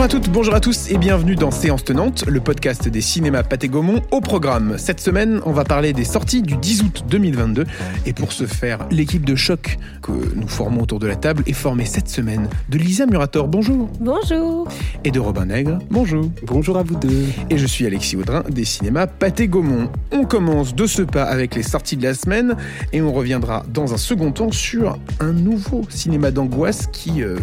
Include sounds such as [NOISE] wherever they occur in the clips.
Bonjour à toutes, bonjour à tous et bienvenue dans Séance Tenante, le podcast des cinémas Pathé Gaumont au programme. Cette semaine, on va parler des sorties du 10 août 2022 et pour ce faire, l'équipe de choc que nous formons autour de la table est formée cette semaine de Lisa Murator, bonjour. Bonjour. Et de Robin Nègre, bonjour. Bonjour à vous deux. Et je suis Alexis Audrin des cinémas Pathé Gaumont. On commence de ce pas avec les sorties de la semaine et on reviendra dans un second temps sur un nouveau cinéma d'angoisse qui... Euh,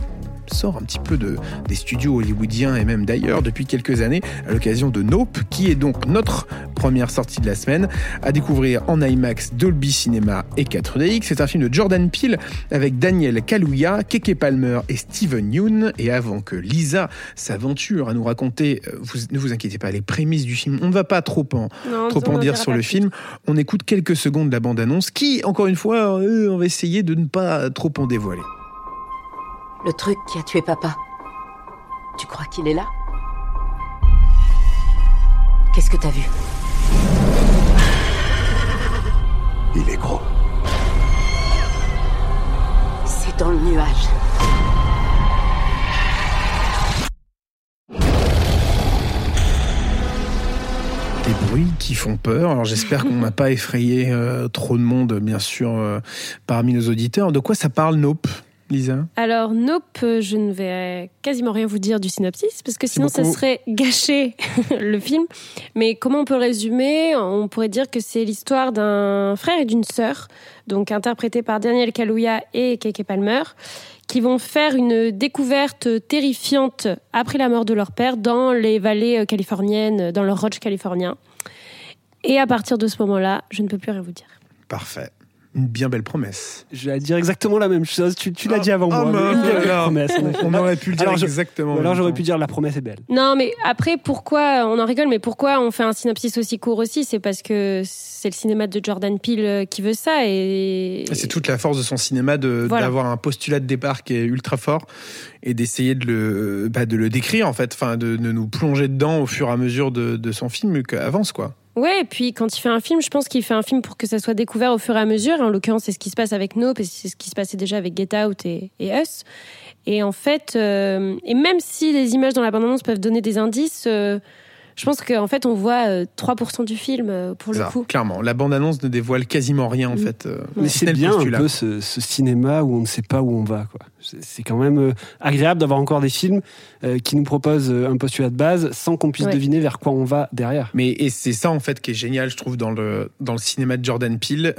sort un petit peu de, des studios hollywoodiens et même d'ailleurs depuis quelques années à l'occasion de Nope, qui est donc notre première sortie de la semaine, à découvrir en IMAX, Dolby Cinema et 4DX. C'est un film de Jordan Peele avec Daniel Kaluuya, Keke Palmer et Steven Yeun. Et avant que Lisa s'aventure à nous raconter, euh, vous, ne vous inquiétez pas, les prémices du film, on ne va pas trop en, trop en dire sur le film. On écoute quelques secondes de la bande-annonce qui, encore une fois, euh, on va essayer de ne pas trop en dévoiler. Le truc qui a tué papa. Tu crois qu'il est là? Qu'est-ce que t'as vu? Il est gros. C'est dans le nuage. des bruits qui font peur. Alors j'espère qu'on n'a pas [LAUGHS] effrayé euh, trop de monde, bien sûr, euh, parmi nos auditeurs. De quoi ça parle, Nope? Lisa Alors, Nope, je ne vais quasiment rien vous dire du synopsis, parce que sinon, ça serait gâcher [LAUGHS] le film. Mais comment on peut résumer? On pourrait dire que c'est l'histoire d'un frère et d'une sœur, donc interprétés par Daniel Kaluuya et Keke Palmer, qui vont faire une découverte terrifiante après la mort de leur père dans les vallées californiennes, dans le Roche californien. Et à partir de ce moment-là, je ne peux plus rien vous dire. Parfait une bien belle promesse. Je vais dire exactement la même chose. Tu, l'as dit avant ah, moi. une belle promesse. On aurait pu le dire exactement. alors j'aurais pu dire la promesse est belle. Non, mais après, pourquoi on en rigole Mais pourquoi on fait un synopsis aussi court aussi? C'est parce que c'est le cinéma de Jordan Peele euh, qui veut ça et. C'est toute la force de son cinéma d'avoir un postulat de départ qui est ultra fort et d'essayer de le, bah, de le décrire en fait, enfin de, nous plonger dedans au fur et à mesure de, de son film qu'avance quoi. Ouais, et puis quand il fait un film, je pense qu'il fait un film pour que ça soit découvert au fur et à mesure. En l'occurrence, c'est ce qui se passe avec Nope, et c'est ce qui se passait déjà avec Get Out et, Us. Et en fait, euh, et même si les images dans la bande-annonce peuvent donner des indices, euh, je pense qu'en fait, on voit 3% euh, du film euh, pour le coup. Clairement, la bande-annonce ne dévoile quasiment rien en mm. fait. Euh, Mais c'est bien un peu ce, cinéma où on ne sait pas où on va. Quoi. C'est quand même agréable d'avoir encore des films qui nous proposent un postulat de base sans qu'on puisse deviner vers quoi on va derrière. Mais et c'est ça en fait qui est génial, je trouve, dans le dans le cinéma de Jordan Peele.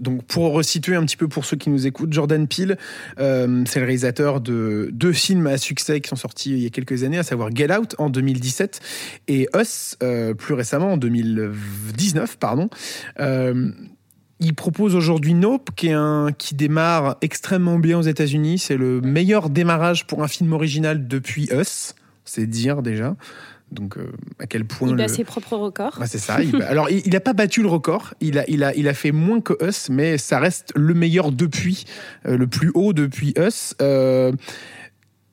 donc pour resituer un petit peu pour ceux qui nous écoutent, Jordan Peele, c'est le réalisateur de deux films à succès qui sont sortis il y a quelques années, à savoir Get Out en 2017 et Us, euh, plus récemment, en 2019, pardon, euh, il propose aujourd'hui Nope, qui, est un, qui démarre extrêmement bien aux États-Unis. C'est le meilleur démarrage pour un film original depuis Us, c'est dire déjà. Donc, euh, à quel point. Il a ses propres records. c'est ça. Alors, il n'a pas battu le record. Il a, il, a, il a fait moins que Us, mais ça reste le meilleur depuis, le plus haut depuis Us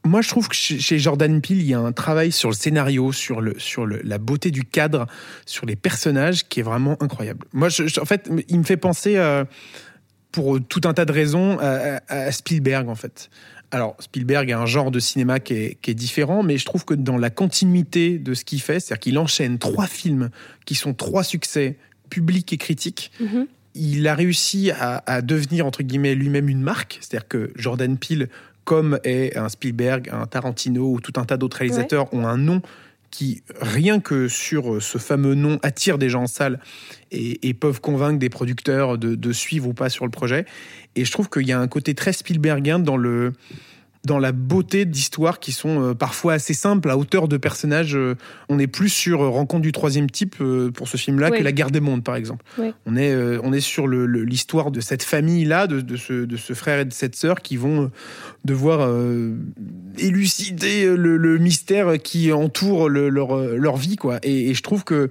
moi, je trouve que chez Jordan Peele, il y a un travail sur le scénario, sur, le, sur le, la beauté du cadre, sur les personnages qui est vraiment incroyable. Moi, en fait, il me fait penser, euh, pour tout un tas de raisons, à, Spielberg, en fait. Alors, Spielberg a un genre de cinéma qui est, qui est, différent, mais je trouve que dans la continuité de ce qu'il fait, c'est-à-dire qu'il enchaîne trois films qui sont trois succès publics et critiques, mm-hmm. il a réussi à, à devenir, entre guillemets, lui-même une marque. C'est-à-dire que Jordan Peele comme est un Spielberg, un Tarantino ou tout un tas d'autres réalisateurs ont un nom qui, rien que sur ce fameux nom, attire des gens en salle et, peuvent convaincre des producteurs de, de, suivre ou pas sur le projet. Et je trouve qu'il y a un côté très Spielbergien dans le, dans la beauté d'histoires qui sont euh, parfois assez simples, à hauteur de personnages. Euh, on est plus sur euh, Rencontre du troisième type pour ce film-là que La guerre des mondes, par exemple. On, est, on est sur l'histoire de cette famille-là, de, ce, de ce frère et de cette sœur qui vont devoir élucider le, mystère qui entoure leur, leur vie. Quoi. et je trouve que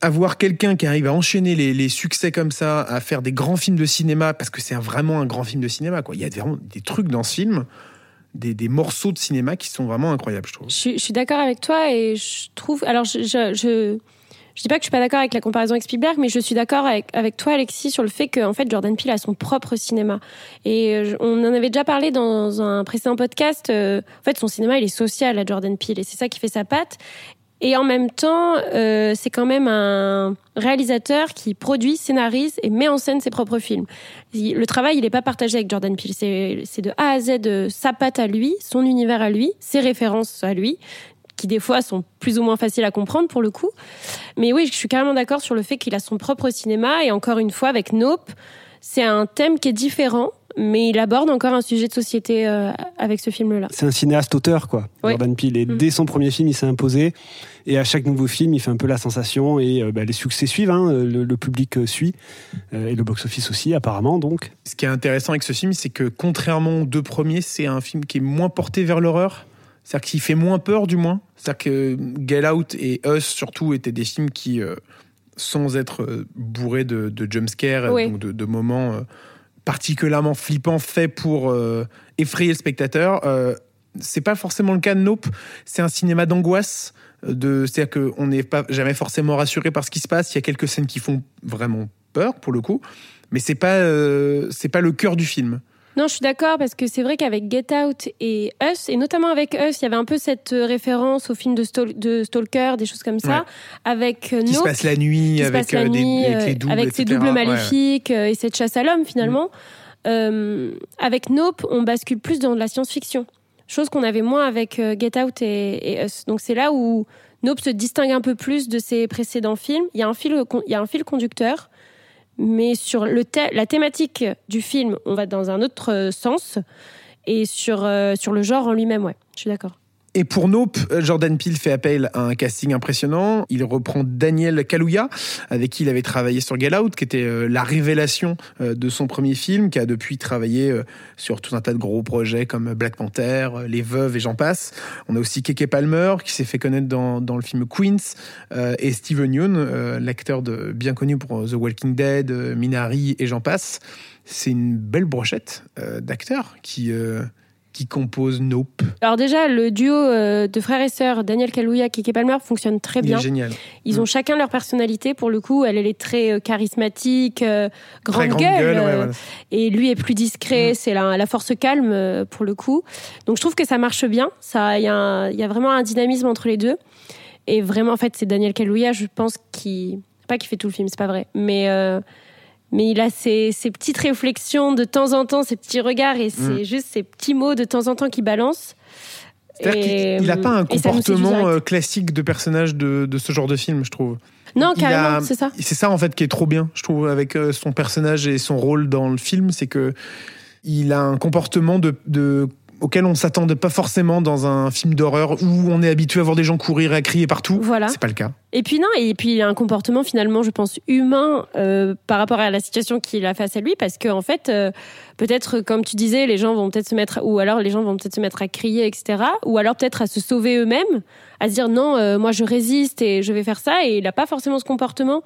avoir quelqu'un qui arrive à enchaîner les, succès comme ça, à faire des grands films de cinéma, parce que c'est vraiment un grand film de cinéma. Il y a vraiment des trucs dans ce film, des, morceaux de cinéma qui sont vraiment incroyables, je trouve. Je, suis d'accord avec toi et je trouve. Alors, je, je, je dis pas que je suis pas d'accord avec la comparaison avec Spielberg, mais je suis d'accord avec, toi, Alexis, sur le fait que en fait Jordan Peele a son propre cinéma. Et on en avait déjà parlé dans un précédent podcast. Euh, en fait, son cinéma, il est social à Jordan Peele, et c'est ça qui fait sa patte. Et en même temps, euh, c'est quand même un réalisateur qui produit, scénarise et met en scène ses propres films. Le travail, il n'est pas partagé avec Jordan Peele. C'est de A à Z de sa patte à lui, son univers à lui, ses références à lui qui des fois sont plus ou moins faciles à comprendre pour le coup. Mais oui, je suis carrément d'accord sur le fait qu'il a son propre cinéma et encore une fois avec Nope, c'est un thème qui est différent, mais il aborde encore un sujet de société euh, avec ce film-là. C'est un cinéaste-auteur, quoi, Jordan Peele. Et mm. dès son premier film, il s'est imposé. Et à chaque nouveau film, il fait un peu la sensation. Et euh, bah, les succès suivent, hein. le, public euh, suit. et le box-office aussi, apparemment, donc. Ce qui est intéressant avec ce film, c'est que contrairement aux deux premiers, c'est un film qui est moins porté vers l'horreur. C'est-à-dire qu'il fait moins peur, du moins. C'est-à-dire que Get Out et Us, surtout, étaient des films qui, euh, sans être euh, bourrés de, de jumpscares, donc de, moments euh, particulièrement flippants faits pour effrayer le spectateur, c'est pas forcément le cas de Nope. C'est un cinéma d'angoisse. De, c'est-à-dire qu'on n'est pas jamais forcément rassuré par ce qui se passe. Il y a quelques scènes qui font vraiment peur, pour le coup. Mais c'est pas, c'est pas le cœur du film. Non, je suis d'accord parce que c'est vrai qu'avec Get Out et Us, et notamment avec Us, il y avait un peu cette euh, référence au film de, de Stalker, des choses comme ça. Avec euh, Qui se passe la nuit, avec, la euh, nuit, des, doubles, avec ses doubles maléfiques et cette chasse à l'homme finalement. Mm. avec Nope, on bascule plus dans de la science-fiction. Chose qu'on avait moins avec Get Out et, et Us. Donc c'est là où Nope se distingue un peu plus de ses précédents films. Il y a un fil, il y a un fil conducteur mais sur le la thématique du film, on va dans un autre euh, sens. Et sur, euh, sur le genre en lui-même, ouais, je suis d'accord. Et pour Nope, Jordan Peele fait appel à un casting impressionnant. Il reprend Daniel Kaluuya, avec qui il avait travaillé sur Get Out, qui était euh, la révélation euh, de son premier film, qui a depuis travaillé euh, sur tout un tas de gros projets comme Black Panther, Les Veuves et j'en passe. On a aussi Keke Palmer, qui s'est fait connaître dans, dans le film Queens, et Steven Yeun, l'acteur bien connu pour The Walking Dead, Minari et j'en passe. C'est une belle brochette d'acteurs qui qui compose Nope Alors déjà, le duo euh, de frères et sœurs, Daniel Kaluuya et Keke Palmer, fonctionne très bien. Il est génial. Ils ont mm. chacun leur personnalité. Pour le coup, elle, elle est très euh, charismatique, euh, grande, gueule. Et lui est plus discret. Mm. C'est la, la, force calme, pour le coup. Donc je trouve que ça marche bien. Il y, y, a vraiment un dynamisme entre les deux. Et vraiment, en fait, c'est Daniel Kaluuya, je pense, qui... Pas qui fait tout le film, c'est pas vrai. Mais mais il a ses, petites réflexions de temps en temps, ses petits regards et c'est mm. juste ces petits mots de temps en temps qui balancent. Il n'a pas un comportement euh, classique de personnage de, ce genre de film, je trouve. Non, carrément, c'est ça. C'est ça en fait qui est trop bien, je trouve, avec euh, son personnage et son rôle dans le film, c'est que il a un comportement de, de auquel on s'attendait pas forcément dans un film d'horreur où on est habitué à voir des gens courir et à crier partout. Voilà. C'est pas le cas. Et puis non, et puis il a un comportement finalement, je pense, humain euh, par rapport à la situation qu'il a face à lui, parce qu'en en fait, euh, peut-être comme tu disais, les gens vont peut-être se mettre, ou alors les gens vont peut-être se mettre à crier, etc. Ou alors peut-être à se sauver eux-mêmes, à se dire non, euh, moi je résiste et je vais faire ça, et il a pas forcément ce comportement.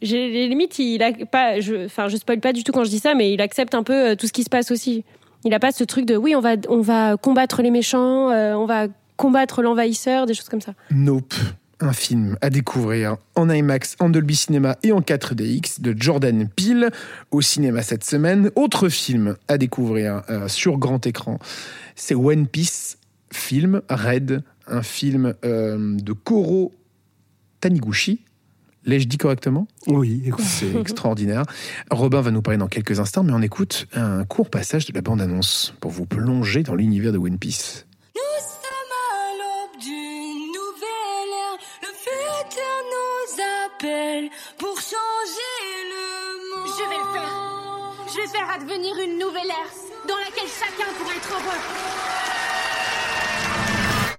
J'ai limite, il a pas, je, enfin, je spoil pas du tout quand je dis ça, mais il accepte un peu tout ce qui se passe aussi. Il n'a pas ce truc de oui, on va, on va combattre les méchants, euh, on va combattre l'envahisseur, des choses comme ça. Nope. Un film à découvrir en IMAX, en Dolby Cinema et en 4DX de Jordan Peele au cinéma cette semaine. Autre film à découvrir euh, sur grand écran, c'est One Piece, film Red, un film euh, de Koro Taniguchi, L'ai-je dit correctement? Oui, C'est extraordinaire. Robin va nous parler dans quelques instants, mais on écoute un court passage de la bande-annonce pour vous plonger dans l'univers de One Piece. Nous sommes à l'aube d'une nouvelle ère. Le futur nous appelle pour changer le monde. Je vais le faire. Je vais faire advenir une nouvelle ère dans laquelle chacun pourra être heureux.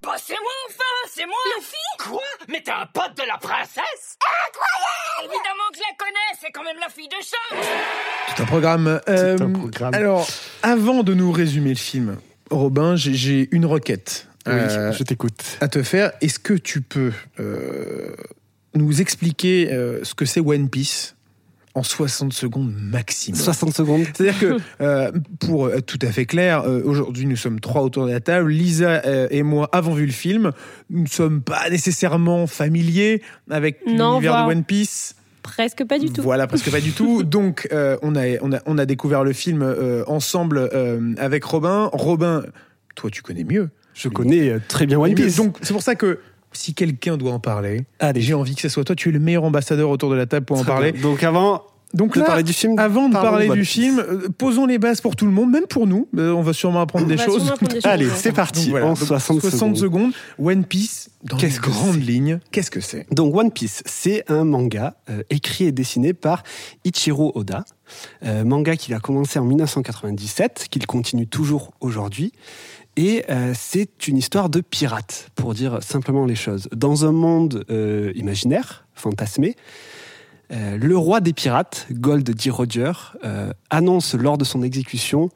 Bah, c'est moi enfin, c'est moi Luffy Quoi? Mais t'es un pote de la princesse? Incroyable Évidemment que je la connais, c'est quand même la fille de chat Tout un programme. Euh, un programme. Alors, avant de nous résumer le film, Robin, j'ai une requête. Oui, euh, je t'écoute. À te faire. Est-ce que tu peux euh, nous expliquer ce que c'est One Piece? En 60 secondes maximum. 60 secondes. C'est-à-dire que, euh, pour être tout à fait clair, euh, aujourd'hui nous sommes trois autour de la table. Lisa euh, et moi avons vu le film. Nous ne sommes pas nécessairement familiers avec l'univers de One Piece. Presque pas du tout. Voilà, presque pas du tout. [LAUGHS] Donc, euh, on, a, on, a, on a découvert le film euh, ensemble euh, avec Robin. Robin, toi, tu connais mieux. Je connais euh, très bien One Piece. Donc, c'est pour ça que si quelqu'un doit en parler, Allez. j'ai envie que ce soit toi. Tu es le meilleur ambassadeur autour de la table pour en parler. bien. Donc avant Donc de là, parler du film, avant de parler One du film, euh, posons les bases pour tout le monde, même pour nous. Euh, on va sûrement apprendre des choses. sûrement apprendre des choses, Allez, c'est parti. Donc voilà, en donc 60, secondes. secondes. One Piece, dans les Qu'est-ce que grandes c'est lignes, qu'est-ce que c'est? Donc One Piece, c'est un manga euh, écrit et dessiné par Ichiro Oda, Euh, manga qu'il a commencé en 1997, qu'il continue toujours aujourd'hui. Et euh, c'est une histoire de pirates, pour dire simplement les choses. Dans un monde euh, imaginaire, fantasmé, euh, le roi des pirates, Gold D. Roger, annonce lors de son exécution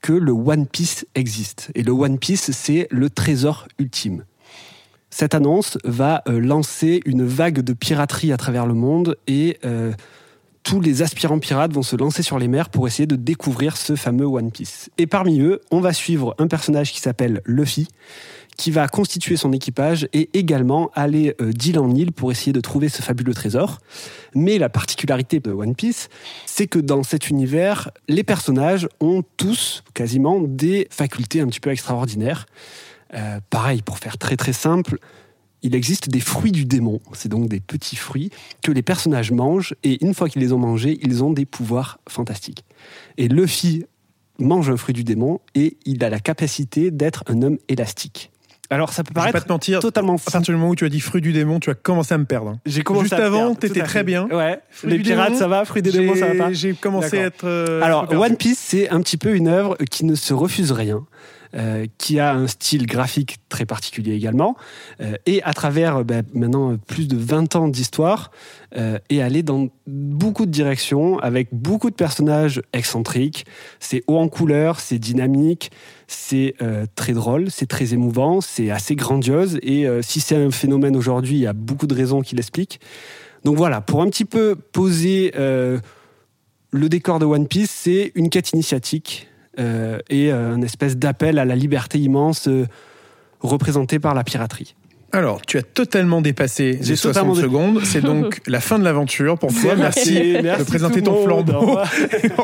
que le One Piece existe. Et le One Piece, c'est le trésor ultime. Cette annonce va lancer une vague de piraterie à travers le monde et tous les aspirants pirates vont se lancer sur les mers pour essayer de découvrir ce fameux One Piece. Et parmi eux, on va suivre un personnage qui s'appelle Luffy, qui va constituer son équipage et également aller euh, d'île en île pour essayer de trouver ce fabuleux trésor. Mais la particularité de One Piece, c'est que dans cet univers, les personnages ont tous quasiment des facultés un petit peu extraordinaires. Euh, pareil, pour faire très très simple, il existe des fruits du démon. C'est donc des petits fruits que les personnages mangent et une fois qu'ils les ont mangés, ils ont des pouvoirs fantastiques. Et Luffy mange un fruit du démon et il a la capacité d'être un homme élastique. Alors ça peut Je vais pas paraître te mentir. totalement À fou. partir du moment où tu as dit fruit du démon, tu as commencé à me perdre. J'ai commencé Juste à avant, t'étais à très bien. Ouais. Fruit les pirates, démon, ça va. Fruits des démons, ça va pas. J'ai- commencé à être. euh, Alors. One Piece, c'est un petit peu une œuvre qui ne se refuse rien, euh, qui a un style graphique très particulier également, euh, et à travers euh, ben, maintenant plus de 20 ans d'histoire, euh, est allé dans beaucoup de directions, avec beaucoup de personnages excentriques. C'est haut en couleur, c'est dynamique, c'est très drôle, c'est très émouvant, c'est assez grandiose, et si c'est un phénomène aujourd'hui, il y a beaucoup de raisons qui l'expliquent. Donc voilà, pour un petit peu poser... le décor de One Piece, c'est une quête initiatique et euh, une espèce d'appel à la liberté immense euh, représentée par la piraterie. Alors, tu as totalement dépassé les 60 totalement dé- secondes. [LAUGHS] C'est donc la fin de l'aventure pour toi. Merci, de présenter ton flambeau.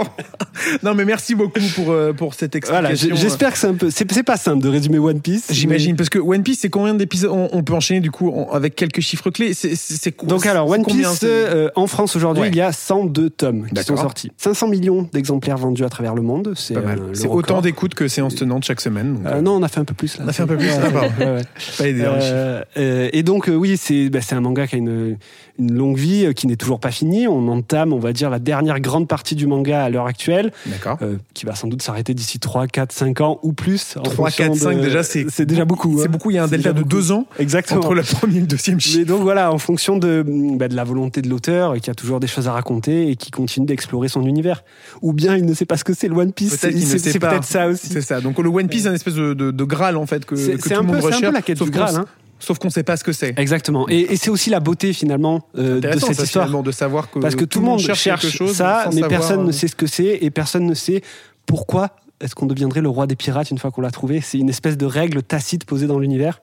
[LAUGHS] non, mais merci beaucoup pour, euh, pour cette Voilà, explication. j- j'espère que c'est un peu. C'est pas simple de résumer One Piece. J'imagine, parce que One Piece, c'est combien d'épisodes? On, on peut enchaîner du coup avec quelques chiffres clés. C'est quoi? Donc alors, One combien, Piece, euh, en France aujourd'hui, Ouais. il y a 102 tomes qui sont sortis. 500 millions d'exemplaires vendus à travers le monde. C'est Pas mal. euh, autant d'écoutes que séances tenantes chaque semaine. donc, Euh, euh, non, on a fait un peu plus là. On a fait un peu plus, [LAUGHS] ouais, ouais. pas. Euh, euh, et donc euh, oui, c'est bah, c'est un manga qui a une, une longue vie, euh, qui n'est toujours pas fini. On entame, on va dire, la dernière grande partie du manga à l'heure actuelle, qui va sans doute s'arrêter d'ici 3, 4, 5 ans ou plus. en 3, fonction 4, 5, de- déjà, c'est c'est déjà beaucoup. C'est hein. beaucoup. Il y a un C'est delta de beaucoup. deux ans Exactement. entre le premier et le deuxième chiffre. Mais donc voilà, en fonction de, bah, de la volonté de l'auteur, qui a toujours des choses à raconter et qui continue d'explorer son univers. Ou bien il ne sait pas ce que c'est le One Piece. C'est c'est peut-être ça aussi. C'est ça. Donc le One Piece, c'est un espèce de, de, de graal en fait que, C'est que c'est tout un, le monde peu- c'est un recherche. peu la quête du Graal. hein. Sauf qu'on ne sait pas ce que c'est. Exactement. Et, et c'est aussi la beauté finalement euh, de cette ça, histoire. de savoir que Parce que tout le monde cherche, quelque chose ça, mais personne euh, ne sait ce que c'est et personne ne sait pourquoi est-ce qu'on deviendrait le roi des pirates une fois qu'on l'a trouvé. C'est une espèce de règle tacite posée dans l'univers.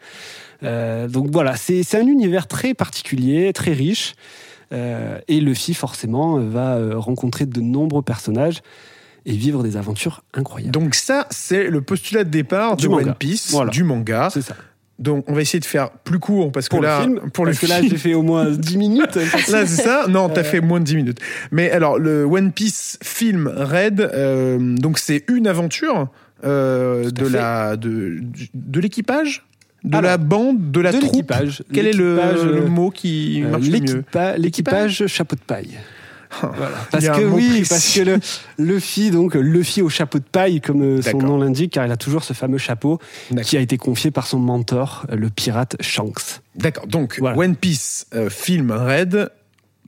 Euh, donc voilà, c'est un univers très particulier, très riche. Euh, et Luffy, forcément, euh, va euh, rencontrer de nombreux personnages et vivre des aventures incroyables. Donc ça, c'est le postulat de départ Du de manga. One Piece, Voilà. du manga. c'est ça. Donc on va essayer de faire plus court parce que là, le film, pour le parce que là, film- j'ai fait au moins 10 [LAUGHS] minutes. Là, c'est ça Non, t'as fait moins de 10 minutes. Mais alors, le One Piece film Red, euh, donc c'est une aventure euh, de fait. la de, de l'équipage, de Alors, la bande, de la de troupe. l'équipage. Quel est le, le euh, mot qui Euh, marche le mieux l'équipa- L'équipage chapeau de paille. Voilà. Il Parce que oui, précis. parce que le Luffy, donc Luffy au chapeau de paille, comme euh, son nom l'indique, car il a toujours ce fameux chapeau qui a été confié par son mentor, euh, le pirate Shanks. D'accord. Donc Voilà. One Piece euh, film Red.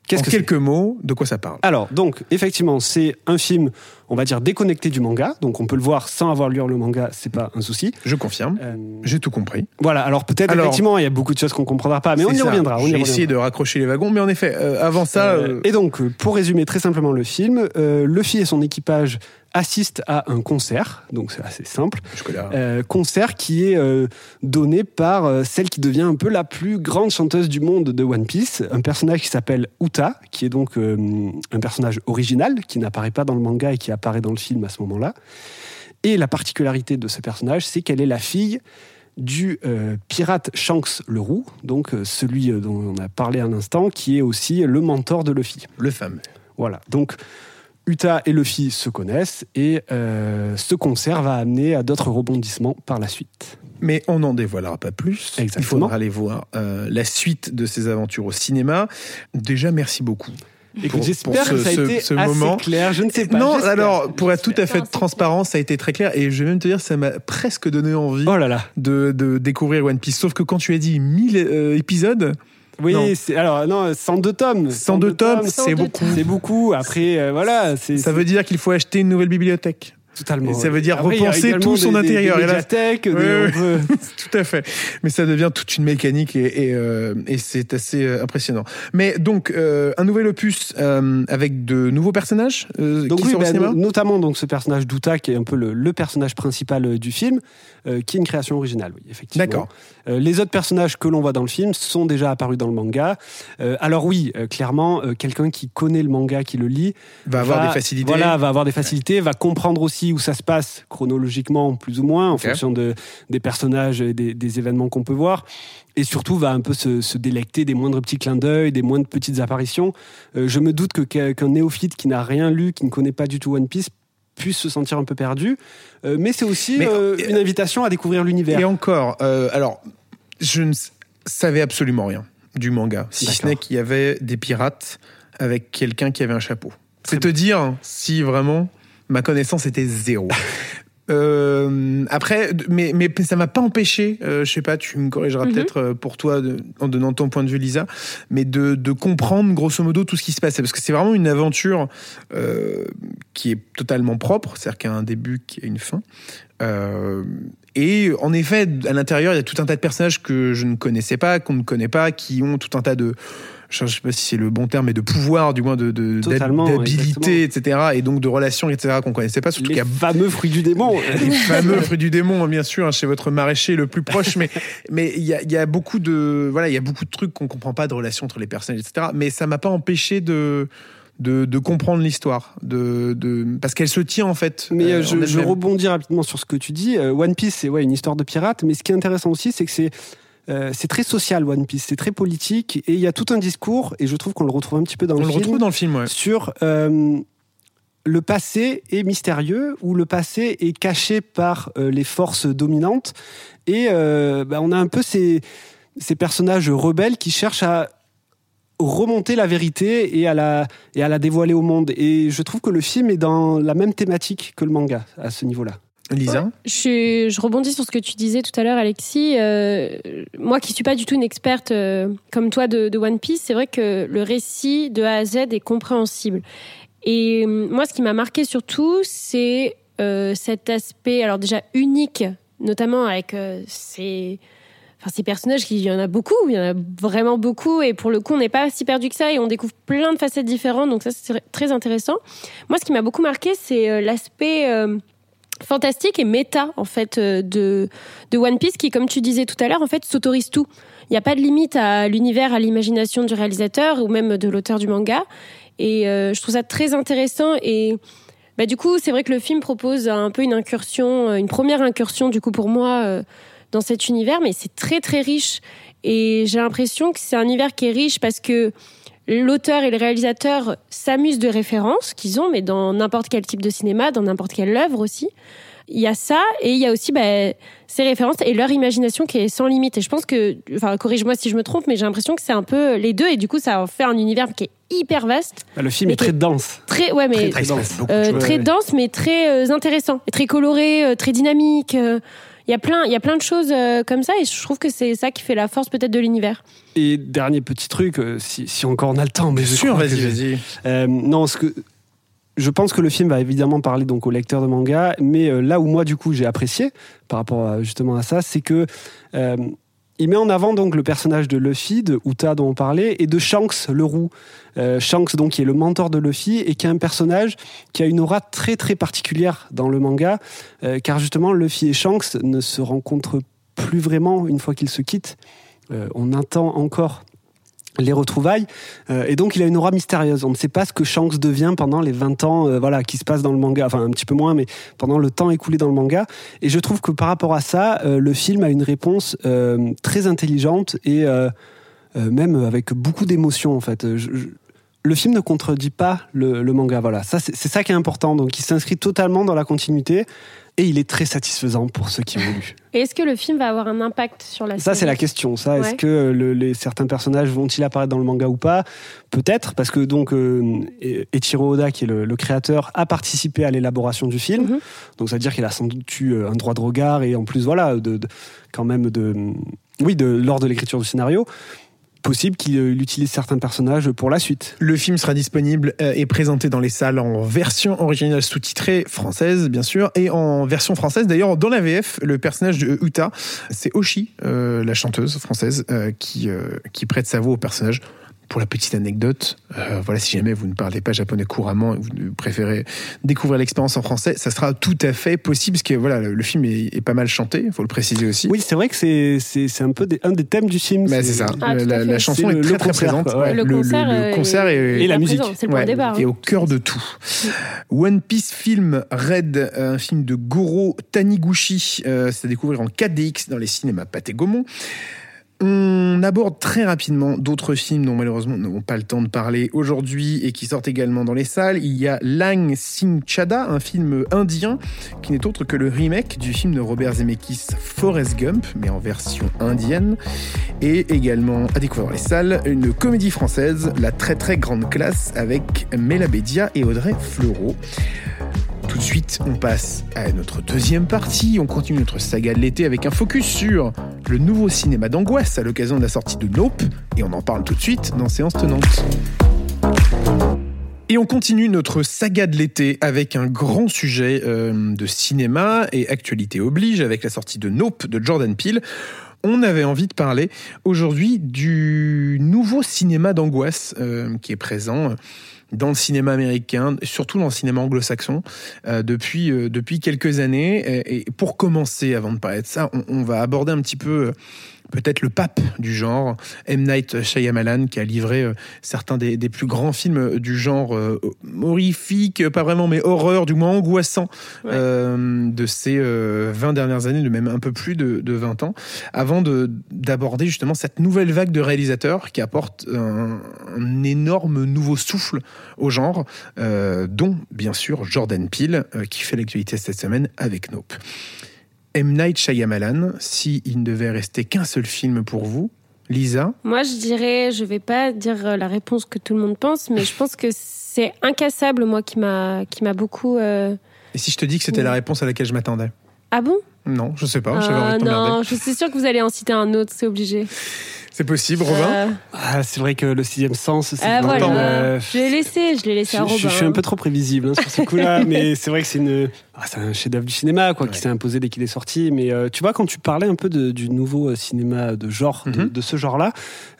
Qu'est-ce en que quelques mots, de quoi ça parle Alors, donc, effectivement, c'est un film, on va dire, déconnecté du manga. Donc, on peut le voir sans avoir lu le manga, c'est pas un souci. Je confirme. Euh, J'ai tout compris. voilà, alors peut-être, effectivement, il y a beaucoup de choses qu'on comprendra pas, mais on y ça. reviendra. J'ai essayé de raccrocher les wagons, mais en effet, euh, avant ça, Euh, euh, Et donc, pour résumer très simplement le film, euh, Luffy et son équipage assistent à un concert, donc c'est assez simple. Euh, concert qui est euh, donné par euh, celle qui devient un peu la plus grande chanteuse du monde de One Piece, un personnage qui s'appelle Uta, qui est donc un personnage original, qui n'apparaît pas dans le manga et qui apparaît dans le film à ce moment-là. Et la particularité de ce personnage, c'est qu'elle est la fille du euh, pirate Shanks le Roux, donc euh, celui dont on a parlé un instant, qui est aussi le mentor de Luffy. le fameux. Voilà, donc Uta et Luffy se connaissent et euh, ce concert va amener à d'autres rebondissements par la suite. Mais on n'en dévoilera pas plus. Il Exactement. faudra aller voir euh, la suite de ces aventures au cinéma. Déjà, merci beaucoup. Écoute, j'espère pour que ça a ce- été ce assez moment. clair, je ne sais pas. non, alors, pour être tout à fait transparent, ça a été très clair. Et je vais même te dire, ça m'a presque donné envie Oh là là. de, de découvrir One Piece. Sauf que quand tu as dit 1000 euh, épisodes, Oui, Non. c'est alors non, 102 tomes. 102 tomes, c'est 102 beaucoup. C'est beaucoup. Après, euh, voilà, c'est Ça c'est veut dire qu'il faut acheter une nouvelle bibliothèque. totalement. et ça veut dire Après, repenser tout son des- intérieur. Des, Et là- peut- [LAUGHS] Tout à fait. Mais ça devient toute une mécanique et, et, euh, et c'est assez euh, impressionnant. Mais donc, euh, un nouvel opus euh, avec de nouveaux personnages euh, Donc qui oui, sortent au ben, cinéma? no- notamment donc ce personnage d'Uta qui est un peu le, le personnage principal du film, euh, qui est une création originale, oui, effectivement. D'accord. Euh, les autres personnages que l'on voit dans le film sont déjà apparus dans le manga. Euh, alors oui, clairement, quelqu'un qui connaît le manga, qui le lit, Va avoir des facilités. Voilà, va avoir des facilités, va comprendre aussi où ça se passe chronologiquement, plus ou moins, en fonction de, des personnages et des, des événements qu'on peut voir. Et surtout, va un peu se, se délecter des moindres petits clins d'œil, des moindres petites apparitions. Euh, je me doute que qu'un néophyte qui n'a rien lu, qui ne connaît pas du tout One Piece, puisse se sentir un peu perdu. Euh, mais c'est aussi Mais, euh, euh, une invitation à découvrir l'univers. Et encore, euh, alors, je ne savais absolument rien du manga, si ce n'est qu'il y avait des pirates avec quelqu'un qui avait un chapeau. C'est te dire si vraiment ma connaissance était zéro. [LAUGHS] Euh, après, mais, mais ça m'a pas empêché, euh, je sais pas, tu me corrigeras Mhm. peut-être euh, pour toi de- en donnant ton point de vue, Lisa, mais de, de comprendre grosso modo tout ce qui se passait. Parce que c'est vraiment une aventure euh, qui est totalement propre, c'est-à-dire qu'il y a un début, qui a une fin. Euh, et en effet, à l'intérieur, il y a tout un tas de personnages que je ne connaissais pas, qu'on ne connaît pas, qui ont tout un tas de. Je ne sais pas si c'est le bon terme, mais de pouvoir, du moins de, d'habilité, etc. Et donc de relations, etc. qu'on connaissait pas. Surtout les qu'il y a fameux fruits du démon. [LAUGHS] les fameux fruits du démon, bien sûr, hein, chez votre maraîcher le plus proche. Mais [LAUGHS] mais il y a, il y a beaucoup de voilà, il y a beaucoup de trucs qu'on comprend pas de relations entre les personnages, etc. Mais ça m'a pas empêché de de, de comprendre l'histoire, de, de parce qu'elle se tient en fait. Mais euh, euh, je, je rebondis rapidement sur ce que tu dis. Euh, One Piece, c'est ouais, une histoire de pirate, mais ce qui est intéressant aussi, c'est que c'est euh, c'est très social One Piece, c'est très politique, et il y a tout un discours, et je trouve qu'on le retrouve un petit peu dans On le le film, retrouve dans le film, ouais. sur euh, le passé est mystérieux, ou le passé est caché par euh, les forces dominantes, et bah, on a un peu ces, ces personnages rebelles qui cherchent à remonter la vérité et à la, et à la dévoiler au monde. Et je trouve que le film est dans la même thématique que le manga à ce niveau-là. Lisa. Je, rebondis sur ce que tu disais tout à l'heure, Alexis. Euh, moi qui suis pas du tout une experte euh, comme toi de, One Piece, c'est vrai que le récit de A à Z est compréhensible. Et euh, moi, ce qui m'a marqué surtout, c'est cet aspect, alors déjà unique, notamment avec ces, ces personnages, il y en a beaucoup, il y en a vraiment beaucoup, et pour le coup, on n'est pas si perdu que ça, et on découvre plein de facettes différentes, donc ça, c'est très intéressant. Moi, ce qui m'a beaucoup marqué, c'est l'aspect... fantastique et méta en fait euh, de de One Piece qui comme tu disais tout à l'heure en fait s'autorise tout. Il n'y a pas de limite à l'univers, à l'imagination du réalisateur ou même de l'auteur du manga et euh, je trouve ça très intéressant et bah, du coup c'est vrai que le film propose un peu une incursion, euh, une première incursion du coup pour moi dans cet univers mais c'est très très riche et j'ai l'impression que c'est un univers qui est riche parce que l'auteur et le réalisateur s'amusent de références qu'ils ont, mais dans n'importe quel type de cinéma, dans n'importe quelle œuvre aussi. Il y a ça, et il y a aussi bah, ces références et leur imagination qui est sans limite. Et je pense que, enfin, corrige-moi si je me trompe, mais j'ai l'impression que c'est un peu les deux, et du coup, ça en fait un univers qui est hyper vaste, Bah, Le film est très dense. très, ouais, mais Très, très dense. euh, très dense, mais très euh, intéressant, et très coloré, euh, très dynamique. Il y a plein, il y a plein de choses euh, comme ça et je trouve que c'est ça qui fait la force peut-être de l'univers. Et dernier petit truc, euh, si, si encore on a le temps, mais je sûr, vas-y, vas-y. Euh, non, ce que je pense que le film va évidemment parler donc aux lecteurs de manga, mais euh, là où moi du coup j'ai apprécié par rapport à, justement à ça, c'est que euh, il met en avant donc le personnage de Luffy, de Uta dont on parlait, et de Shanks le roux. Euh, Shanks donc qui est le mentor de Luffy et qui est un personnage qui a une aura très très particulière dans le manga, euh, car justement Luffy et Shanks ne se rencontrent plus vraiment une fois qu'ils se quittent. Euh, on attend encore les retrouvailles. Euh, et donc, il a une aura mystérieuse. On ne sait pas ce que Shanks devient pendant les 20 ans euh, voilà, qui se passent dans le manga. Enfin, un petit peu moins, mais pendant le temps écoulé dans le manga. Et je trouve que par rapport à ça, euh, le film a une réponse très intelligente et même avec beaucoup d'émotion, en fait. Le film ne contredit pas le, le manga. Voilà, ça c'est ça qui est important. Donc, il s'inscrit totalement dans la continuité et il est très satisfaisant pour ceux qui ont lu. Et est-ce que le film va avoir un impact sur la Ça, c'est série la question. Ça, est-ce que le- les, certains personnages vont-ils apparaître dans le manga ou pas? Peut-être, parce que donc euh, Eiichiro Oda, qui est le, le créateur, a participé à l'élaboration du film. Mhm. Donc, ça veut dire qu'il a sans doute eu euh, un droit de regard et en plus, voilà, de, de- quand même de, oui, de lors de l'écriture du scénario, possible qu'il euh, utilise certains personnages pour la suite. Le film sera disponible euh, et présenté dans les salles en version originale sous-titrée française, bien sûr, et en version française. D'ailleurs, dans la VF, le personnage de Uta, c'est Oshi, euh, la chanteuse française, qui prête sa voix au personnage. Pour la petite anecdote, euh, voilà, si jamais vous ne parlez pas japonais couramment et vous préférez découvrir l'expérience en français, ça sera tout à fait possible, parce que voilà, le, le film est, est pas mal chanté, il faut le préciser aussi. Oui, c'est vrai que c'est c'est c'est un peu des- un des thèmes du film. Mais c'est ça. Ah, la, chanson C'est est le- très le très concert, présente. quoi, ouais. Le concert, Et la musique. présent, C'est le point Ouais, de départ. Et hein. au cœur de tout. One Piece Film Red, un film de Goro Taniguchi, euh, c'est à découvrir en 4DX dans les cinémas Pathé Gaumont. On aborde très rapidement d'autres films dont malheureusement nous n'avons pas le temps de parler aujourd'hui et qui sortent également dans les salles. Il y a Lang Sing Chada, un film indien qui n'est autre que le remake du film de Robert Zemeckis Forrest Gump, mais en version indienne. Et également à découvrir dans les salles une comédie française, La très très grande classe, avec Mela Bédia et Audrey Fleurot. Tout de suite, on passe à notre deuxième partie. On continue notre saga de l'été avec un focus sur le nouveau cinéma d'angoisse à l'occasion de la sortie de Nope. Et on en parle tout de suite dans Séance Tenante. Et on continue notre saga de l'été avec un grand sujet euh, de cinéma et actualité oblige avec la sortie de Nope de Jordan Peele. On avait envie de parler aujourd'hui du nouveau cinéma d'angoisse euh, qui est présent dans le cinéma américain, surtout dans le cinéma anglo-saxon, euh, depuis, euh, depuis quelques années. Et, et pour commencer, avant de parler de ça, on, on va aborder un petit peu... euh, Peut-être le pape du genre, M. Night Shyamalan, qui a livré euh, certains des, des plus grands films du genre euh, horrifique, euh, pas vraiment, mais horreur, du moins angoissant, Ouais. euh, de ces euh, 20 dernières années, de même un peu plus de, de 20 ans, avant de- d'aborder justement cette nouvelle vague de réalisateurs qui apporte un, un énorme nouveau souffle au genre, euh, dont bien sûr Jordan Peele, euh, qui fait l'actualité cette semaine avec Nope. M. Night Shyamalan, si il ne devait rester qu'un seul film pour vous, Lisa, Moi, je dirais, je vais pas dire euh, la réponse que tout le monde pense, mais je pense que c'est incassable, moi, qui m'a qui m'a beaucoup. euh, et si je te dis que c'était Oui. la réponse à laquelle je m'attendais? Ah bon? Non, je sais pas, j'avais Ah, envie de t'emmerder. Non, je suis sûre que vous allez en citer un autre, c'est obligé. C'est possible, Robin Euh, Ah, c'est vrai que le sixième sens, c'est ah, voilà. euh, Je l'ai laissé, je l'ai laissé à je- Robin. je suis un hein. peu trop prévisible hein, sur ce coup-là, [LAUGHS] mais c'est vrai que c'est une, ah, c'est un chef-d'œuvre du cinéma, quoi, Ouais. qui s'est imposé dès qu'il est sorti. Mais euh, tu vois, quand tu parlais un peu de- du nouveau euh, cinéma de genre, de, Mhm. de ce genre-là,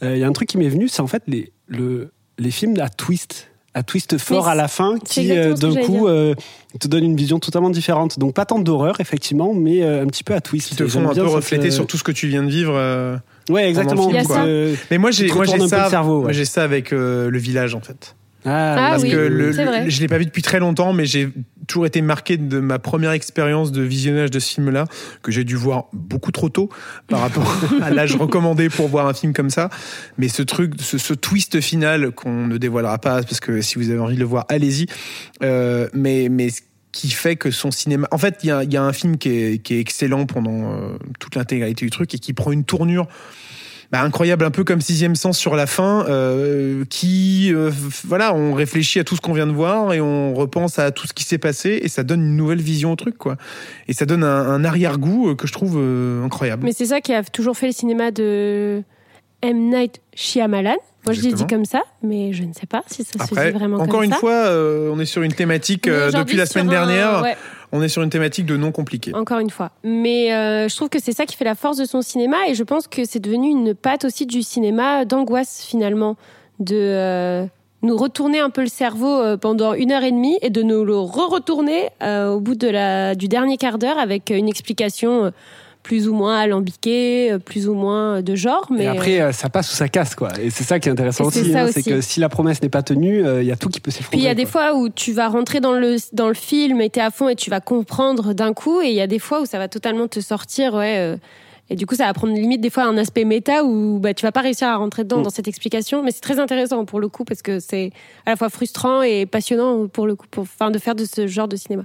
euh, il y a un truc qui m'est venu, c'est en fait les, le, les films à twist, à twist fort à la fin, qui euh, d'un coup euh, te donnent une vision totalement différente. Donc pas tant d'horreur effectivement, mais euh, un petit peu à twist. Qui te font un bien peu refléter euh, sur tout ce que tu viens de vivre. euh. Ouais, exactement. Mais moi, j'ai moi, un ça, le cerveau, ouais. moi, j'ai ça avec euh, le village, en fait. Ah, Ah Parce oui, que le, c'est vrai. le- je l'ai pas vu depuis très longtemps, mais j'ai toujours été marqué de ma première expérience de visionnage de ce film-là, que j'ai dû voir beaucoup trop tôt par rapport [LAUGHS] à l'âge recommandé pour voir un film comme ça. Mais ce truc, ce, ce twist final qu'on ne dévoilera pas, parce que si vous avez envie de le voir, allez-y. Euh, mais, mais ce qui fait que son cinéma. En fait, il y a, y a un film qui est, qui est excellent pendant euh, toute l'intégralité du truc et qui prend une tournure bah, incroyable, un peu comme Sixième Sens sur la fin, euh, qui, euh, voilà, on réfléchit à tout ce qu'on vient de voir et on repense à tout ce qui s'est passé et ça donne une nouvelle vision au truc, quoi. Et ça donne un, un arrière-goût euh, que je trouve euh, incroyable. Mais c'est ça qui a toujours fait le cinéma de M. Night Shyamalan. Moi, je l'ai dit comme ça, mais je ne sais pas si ça se Après, dit vraiment encore comme une ça. fois, euh, on est sur une thématique euh, depuis la semaine un- dernière. ouais. On est sur une thématique de non compliqué. Encore une fois. Mais euh, je trouve que c'est ça qui fait la force de son cinéma et je pense que c'est devenu une patte aussi du cinéma d'angoisse finalement, de nous retourner un peu le cerveau pendant une heure et demie et de nous le re-retourner au bout de la, du dernier quart d'heure avec une explication plus ou moins alambiquée, euh, plus ou moins de genre. Mais Et après, euh, ça passe ou ça casse, quoi. Et c'est ça qui est intéressant c'est aussi. hein, C'est que si la promesse n'est pas tenue, euh, il y a tout qui peut s'effondrer. Puis il y a des fois où tu vas rentrer dans le, dans le film et t'es à fond et tu vas comprendre d'un coup. Et il y a des fois où ça va totalement te sortir, ouais. euh, et du coup, ça va prendre limite des fois un aspect méta où bah, tu vas pas réussir à rentrer dedans Mm. dans cette explication. Mais c'est très intéressant pour le coup parce que c'est à la fois frustrant et passionnant pour le coup, pour, enfin, de faire de ce genre de cinéma.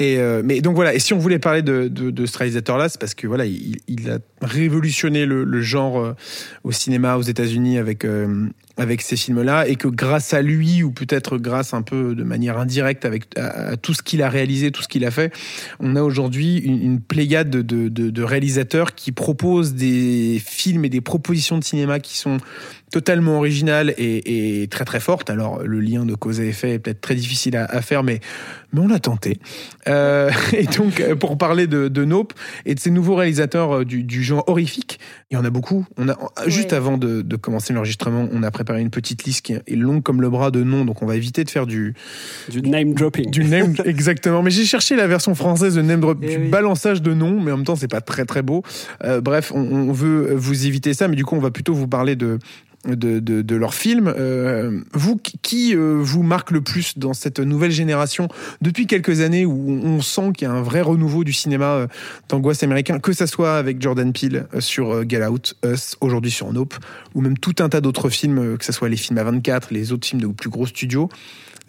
Et euh, mais donc voilà. Et si on voulait parler de, de, ce réalisateur-là, c'est parce que voilà, il, a révolutionné le, le genre euh, au cinéma aux États-Unis avec euh, avec ces films-là, et que grâce à lui ou peut-être grâce un peu de manière indirecte avec à, à tout ce qu'il a réalisé, tout ce qu'il a fait, on a aujourd'hui une, une pléiade de, de, de, de réalisateurs qui proposent des films et des propositions de cinéma qui sont totalement originales et, et très très fortes. Alors le lien de cause à effet est peut-être très difficile à, à faire, mais mais on l'a tenté. Euh, [LAUGHS] et donc, euh, pour parler de, de Nope et de ces nouveaux réalisateurs euh, du, du genre horrifique, il y en a beaucoup. On a, Juste avant de, de commencer l'enregistrement, on a préparé une petite liste qui est longue comme le bras de noms, donc on va éviter de faire du, Du name dropping. du name [LAUGHS] exactement. Mais j'ai cherché la version française de name drop, Eh du oui. balançage de noms, mais en même temps, c'est pas très très beau. Euh, bref, on, on veut vous éviter ça, mais du coup, on va plutôt vous parler de de, de, de leurs films. Euh, vous, qui- euh, vous marque le plus dans cette nouvelle génération depuis quelques années où on sent qu'il y a un vrai renouveau du cinéma euh, d'angoisse américain, que ça soit avec Jordan Peele sur Get Out, Us, aujourd'hui sur Nope, ou même tout un tas d'autres films, que ce soit les films à 24, les autres films de plus gros studios,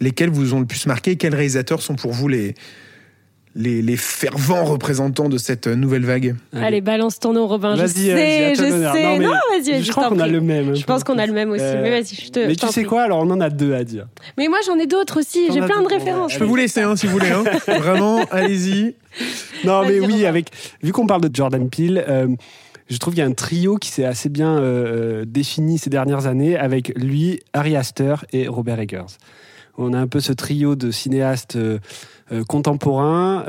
lesquels vous ont le plus marqué Quels réalisateurs sont pour vous les, les, les fervents représentants de cette nouvelle vague Allez, balance ton nom, Robin. Je sais, je sais. Non, vas-y, Je je crois t'en qu'on a le même. Je pense qu'on a le même aussi. Euh, mais vas-y, je te. Mais tu sais prie. quoi Alors, on en a deux à dire. Mais moi, j'en ai d'autres aussi. J'ai plein de références. Je peux vous laisser, hein, si vous voulez. Hein. [LAUGHS] Vraiment, allez-y. Non, mais oui, avec vu qu'on parle de Jordan Peele, euh, je trouve qu'il y a un trio qui s'est assez bien euh, défini ces dernières années avec lui, Harry Astor et Robert Eggers. On a un peu ce trio de cinéastes euh, euh, contemporains.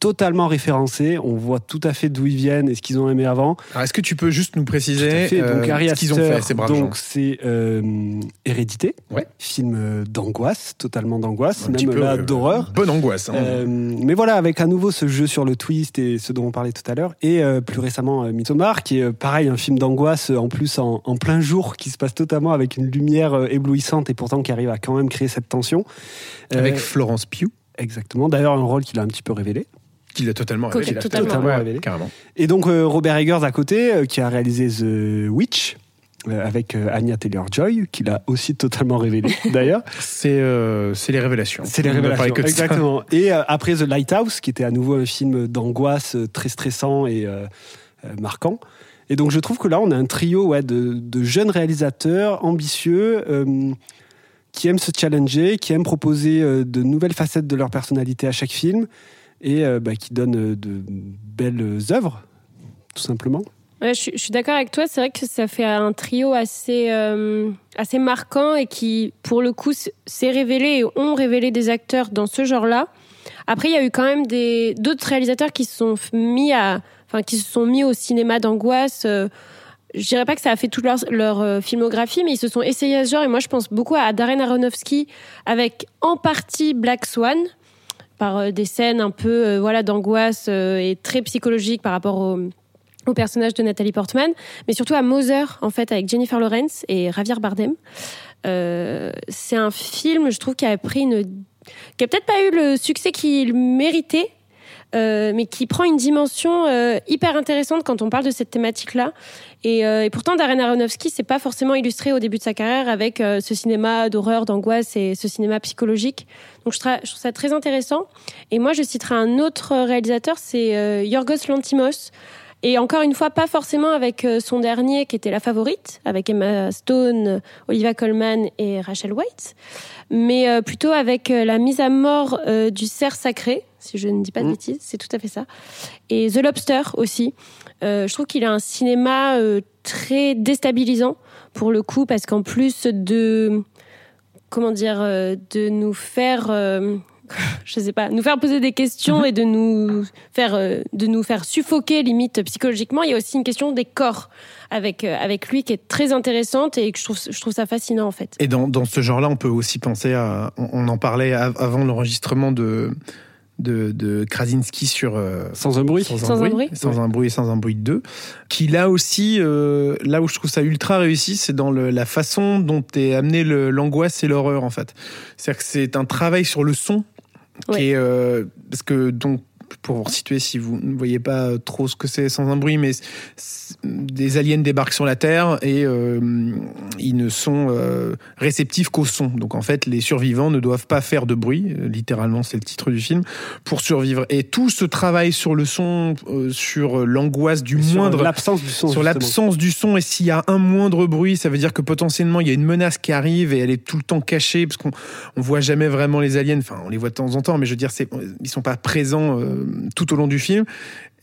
Totalement référencés, on voit tout à fait d'où ils viennent et ce qu'ils ont aimé avant. Alors, est-ce que tu peux juste nous préciser fait. Donc euh, Harry ce qu'ils ont fait, ces braves gens donc c'est euh, Hérédité, Ouais. film euh, d'angoisse, totalement d'angoisse, Un même peu, là d'horreur. Bonne angoisse. hein. Mais voilà, avec à nouveau ce jeu sur le twist et ce dont on parlait tout à l'heure, et plus récemment Midsommar, qui est pareil un film d'angoisse en plus en, en plein jour, qui se passe totalement avec une lumière éblouissante et pourtant qui arrive à quand même créer cette tension. Euh, Avec Florence Pugh, exactement, d'ailleurs un rôle qu'il a un petit peu révélé. Qui l'a totalement révélé. totalement. Totalement révélé. Carrément. Et donc euh, Robert Eggers à côté, euh, qui a réalisé The Witch. euh, avec euh, Anya Taylor-Joy, qu'il a aussi totalement révélé [LAUGHS] d'ailleurs. C'est euh, c'est les révélations. C'est les révélations. que de ça. Exactement. Et euh, après The Lighthouse, qui était à nouveau un film d'angoisse très stressant et euh, euh, marquant. Et donc je trouve que là, on a un trio ouais, de, de jeunes réalisateurs ambitieux euh, qui aiment se challenger, qui aiment proposer euh, de nouvelles facettes de leur personnalité à chaque film et euh, bah, qui donnent euh, de belles œuvres, tout simplement. Je, suis- d'accord avec toi. C'est vrai que ça fait un trio assez, euh, assez marquant et qui, pour le coup, s'est révélé et ont révélé des acteurs dans ce genre-là. Après, il y a eu quand même des d'autres réalisateurs qui se sont mis à, enfin, qui se sont mis au cinéma d'angoisse. euh, je dirais pas que ça a fait toute leur, filmographie, mais ils se sont essayés à ce genre. Et moi, je pense beaucoup à Darren Aronofsky avec en partie Black Swan par euh, des scènes un peu euh, voilà d'angoisse euh, et très psychologiques par rapport au, personnage de Nathalie Portman, mais surtout à Mother en fait avec Jennifer Lawrence et Javier Bardem. C'est un film, je trouve, qui a pris une, qui a peut-être pas eu le succès qu'il méritait. Euh, mais qui prend une dimension euh, hyper intéressante quand on parle de cette thématique-là. Et, euh, et pourtant, Darren Aronofsky, c'est pas forcément illustré au début de sa carrière avec euh, ce cinéma d'horreur, d'angoisse et ce cinéma psychologique. Donc, je, trouve ça très intéressant. Et moi, je citerai un autre réalisateur, c'est euh, Yorgos Lantimos, Et encore une fois, pas forcément avec son dernier qui était la favorite, avec Emma Stone, Olivia Colman et Rachel White, mais plutôt avec la mise à mort du cerf sacré, si je ne dis pas de Mm. bêtises, c'est tout à fait ça. Et The Lobster aussi. Euh, je trouve qu'il a un cinéma euh, très déstabilisant pour le coup, parce qu'en plus de comment dire, euh, de nous faire, euh, [LAUGHS] je sais pas, nous faire poser des questions et de [LAUGHS] nous faire, de nous faire suffoquer limite psychologiquement. Il y a aussi une question des corps avec avec lui qui est très intéressante et que je trouve je trouve ça fascinant en fait. Et dans, dans ce genre-là, on peut aussi penser à. On, on en parlait av- avant l'enregistrement de, de, de Krasinski sur. euh, Sans un bruit. sans, Sans un bruit. Sans un bruit et sans un bruit de deux. Qui là aussi, euh, là où je trouve ça ultra réussi, c'est dans le- la façon dont est amené l'angoisse et l'horreur en fait. C'est-à-dire que c'est un travail sur le son qui est. euh, parce que donc. Pour vous situer, si vous ne voyez pas trop ce que c'est sans un bruit, mais des aliens débarquent sur la Terre et euh, ils ne sont euh, réceptifs qu'au son. Donc en fait, les survivants ne doivent pas faire de bruit, euh, littéralement c'est le titre du film, pour survivre. Et tout ce travail sur le son, euh, sur l'angoisse du Sur moindre l'absence du son. sur l'absence du son et s'il y a un moindre bruit, ça veut dire que potentiellement il y a une menace qui arrive et elle est tout le temps cachée parce qu'on on voit jamais vraiment les aliens. Enfin, on les voit de temps en temps, mais je veux dire, ils sont pas présents euh, tout au long du film.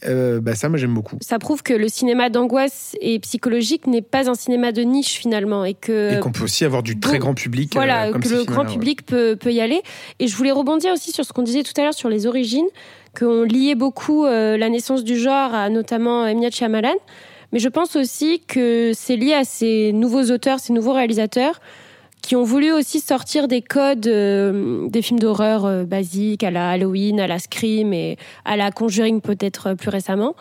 Euh, bah ça, moi j'aime beaucoup. Ça prouve que le cinéma d'angoisse et psychologique n'est pas un cinéma de niche finalement et que et qu'on peut aussi avoir du très grand public. Voilà, euh, comme que le grand ouais. public peut, peut y aller. Et je voulais rebondir aussi sur ce qu'on disait tout à l'heure sur les origines, qu'on liait beaucoup euh, la naissance du genre à notamment. Night Shyamalan. Mais je pense aussi que c'est lié à ces nouveaux auteurs, ces nouveaux réalisateurs qui ont voulu aussi sortir des codes euh, des films d'horreur euh, basiques, à la Halloween, à la Scream et à la Conjuring peut-être euh, plus récemment.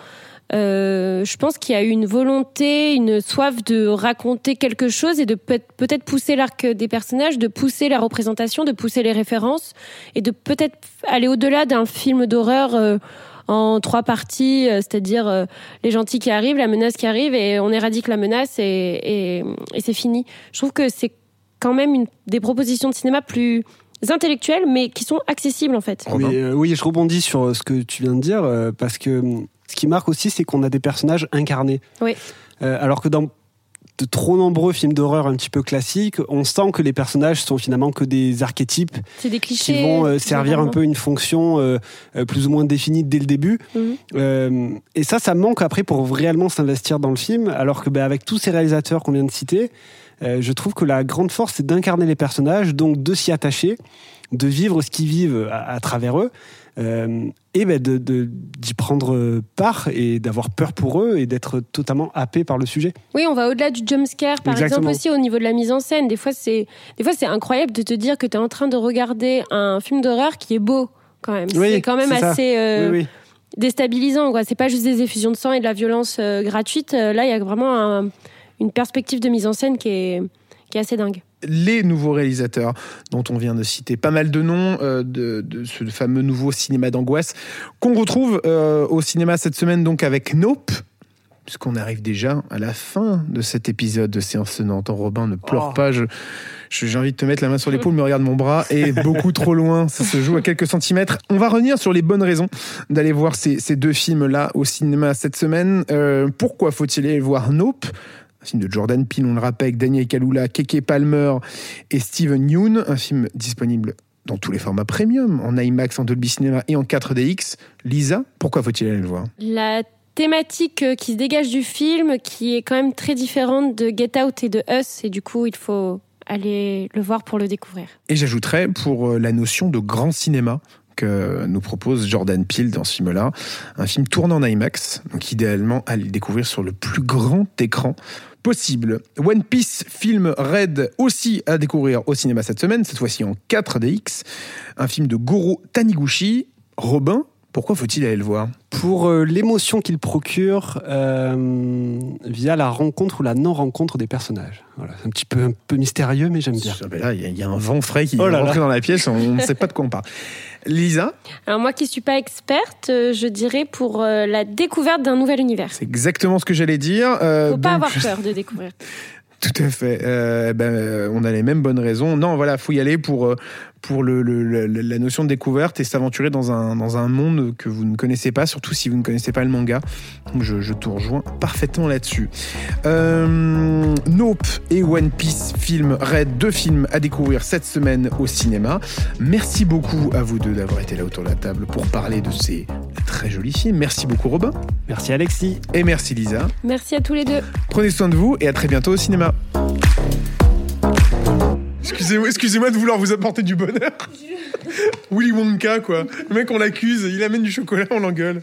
Euh, je pense qu'il y a eu une volonté, une soif de raconter quelque chose et de peut- peut-être pousser l'arc des personnages, de pousser la représentation, de pousser les références et de peut-être aller au-delà d'un film d'horreur euh, en trois parties, c'est-à-dire euh, les gentils qui arrivent, la menace qui arrive et on éradique la menace et, et, et c'est fini. Je trouve que c'est quand même une, des propositions de cinéma plus intellectuelles mais qui sont accessibles en fait. Euh, oui, je rebondis sur euh, ce que tu viens de dire, euh, parce que hum, ce qui marque aussi, c'est qu'on a des personnages incarnés. Oui. Euh, alors que dans de trop nombreux films d'horreur un petit peu classiques, on sent que les personnages sont finalement que des archétypes C'est des clichés. qui vont euh, servir un peu une fonction euh, plus ou moins définie dès le début. Mhm. Euh, et ça, ça manque après pour réellement s'investir dans le film, alors que bah, avec tous ces réalisateurs qu'on vient de citer, euh, je trouve que la grande force, c'est d'incarner les personnages, donc de s'y attacher, de vivre ce qu'ils vivent à, à travers eux, euh, et ben de, de- d'y prendre part et d'avoir peur pour eux et d'être totalement happé par le sujet. Oui, on va au-delà du jump scare, par Exactement. exemple aussi au niveau de la mise en scène. Des fois, c'est incroyable de te dire que tu es en train de regarder un film d'horreur qui est beau quand même. Oui, c'est quand même assez euh, oui, oui. déstabilisant. quoi. C'est pas juste des effusions de sang et de la violence euh, gratuite. Euh, Là, il y a vraiment un- une perspective de mise en scène qui est qui est assez dingue. les nouveaux réalisateurs dont on vient de citer pas mal de noms euh, de, de ce fameux nouveau cinéma d'angoisse qu'on retrouve euh, au cinéma cette semaine donc avec Nope puisqu'on arrive déjà à la fin de cet épisode de Séance Tenante. Robin, ne pleure Oh. pas, je, je- j'ai envie de te mettre la main sur l'épaule, mais regarde mon bras est [LAUGHS] beaucoup trop loin, ça se joue à quelques centimètres. On va revenir sur les bonnes raisons d'aller voir ces, ces deux films-là au cinéma cette semaine. Euh, pourquoi faut-il aller voir Nope? Un film de Jordan Peele, on le rappelle, avec Daniel Kaluuya, Keke Palmer et Steven Yeun, un film disponible dans tous les formats premium, en IMAX, en Dolby Cinema et en 4DX. Lisa, pourquoi faut-il aller le voir? La thématique euh, qui se dégage du film, qui est quand même très différente de Get Out et de Us, et du coup, il faut aller le voir pour le découvrir. Et j'ajouterais pour euh, la notion de grand cinéma que nous propose Jordan Peele dans ce film-là, un film tourné en IMAX, donc idéalement à le découvrir sur le plus grand écran possible. One Piece film Red aussi à découvrir au cinéma cette semaine, cette fois-ci en 4DX, un film de Goro Taniguchi. Robin, pourquoi faut-il aller le voir? Pour euh, l'émotion qu'il procure euh, via la rencontre ou la non-rencontre des personnages. Voilà, c'est un petit peu, un peu mystérieux, mais j'aime bien. Ah ben Là, il y, a- il y a un vent frais qui Oh est là dans la pièce, on ne sait pas de quoi on parle. [LAUGHS] Lisa, Alors moi qui suis pas experte, euh, je dirais pour euh, la découverte d'un nouvel univers. c'est exactement ce que j'allais dire. Euh, Faut pas avoir peur de découvrir. [LAUGHS] Tout à fait. Euh, ben, euh, on a les mêmes bonnes raisons. Non, voilà, faut y aller pour pour le, le- le- la notion de découverte et s'aventurer dans un, dans un monde que vous ne connaissez pas, surtout si vous ne connaissez pas le manga. Donc je, je te rejoins parfaitement là-dessus. Euh, Nope et One Piece film Red, deux films à découvrir cette semaine au cinéma. Merci beaucoup à vous deux d'avoir été là autour de la table pour parler de ces très jolis films. Merci beaucoup Robin Merci Alexis. et merci Lisa. Merci à tous les deux. Prenez soin de vous et à très bientôt au cinéma. Excusez-moi, de vouloir vous apporter du bonheur. [LAUGHS] Willy Wonka, quoi. Le mec, on l'accuse, il amène du chocolat, on l'engueule.